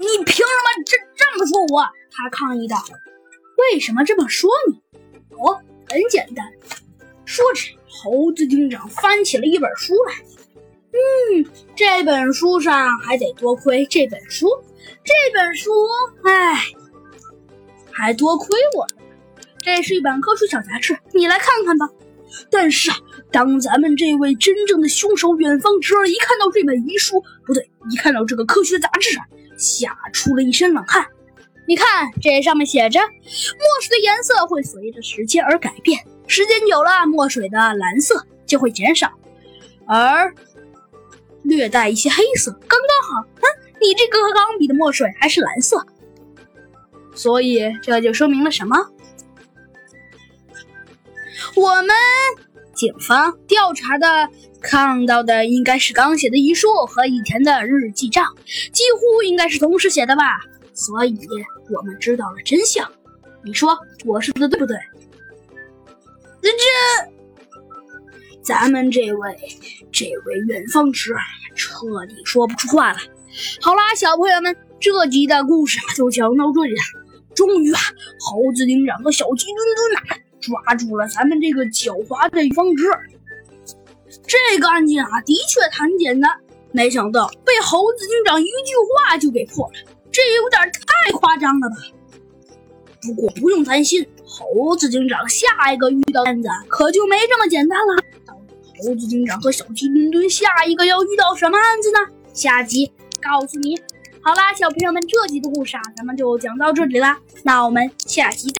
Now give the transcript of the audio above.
你凭什么这这么说我？他抗议道。为什么这么说你？哦，很简单。说着，猴子警长翻起了一本书来。嗯，这本书上还得多亏这本书。这本书，唉，还多亏我。这是一本科学小杂志，你来看看吧。但是啊，当咱们这位真正的凶手远方侄儿一看到这本遗书，不对，一看到这个科学杂志，吓出了一身冷汗。你看，这上面写着，墨水的颜色会随着时间而改变，时间久了，墨水的蓝色就会减少，而略带一些黑色，刚刚好。嗯，你这个钢笔的墨水还是蓝色，所以这就说明了什么？我们警方调查的看到的应该是刚写的遗书和以前的日记账，几乎应该是同时写的吧。所以我们知道了真相，你说我说的对不对？这这，咱们这位这位远方侄彻底说不出话了。好啦，小朋友们，这集的故事啊就讲到这里了。终于啊，猴子警长和小鸡墩墩呐抓住了咱们这个狡猾的方侄儿。这个案件啊的确很简单，没想到被猴子警长一句话就给破了。这有点太夸张了吧？不过不用担心，猴子警长下一个遇到案子可就没这么简单了。猴子警长和小鸡墩墩下一个要遇到什么案子呢？下集告诉你。好啦，小朋友们，这集的故事啊，咱们就讲到这里啦。那我们下集再。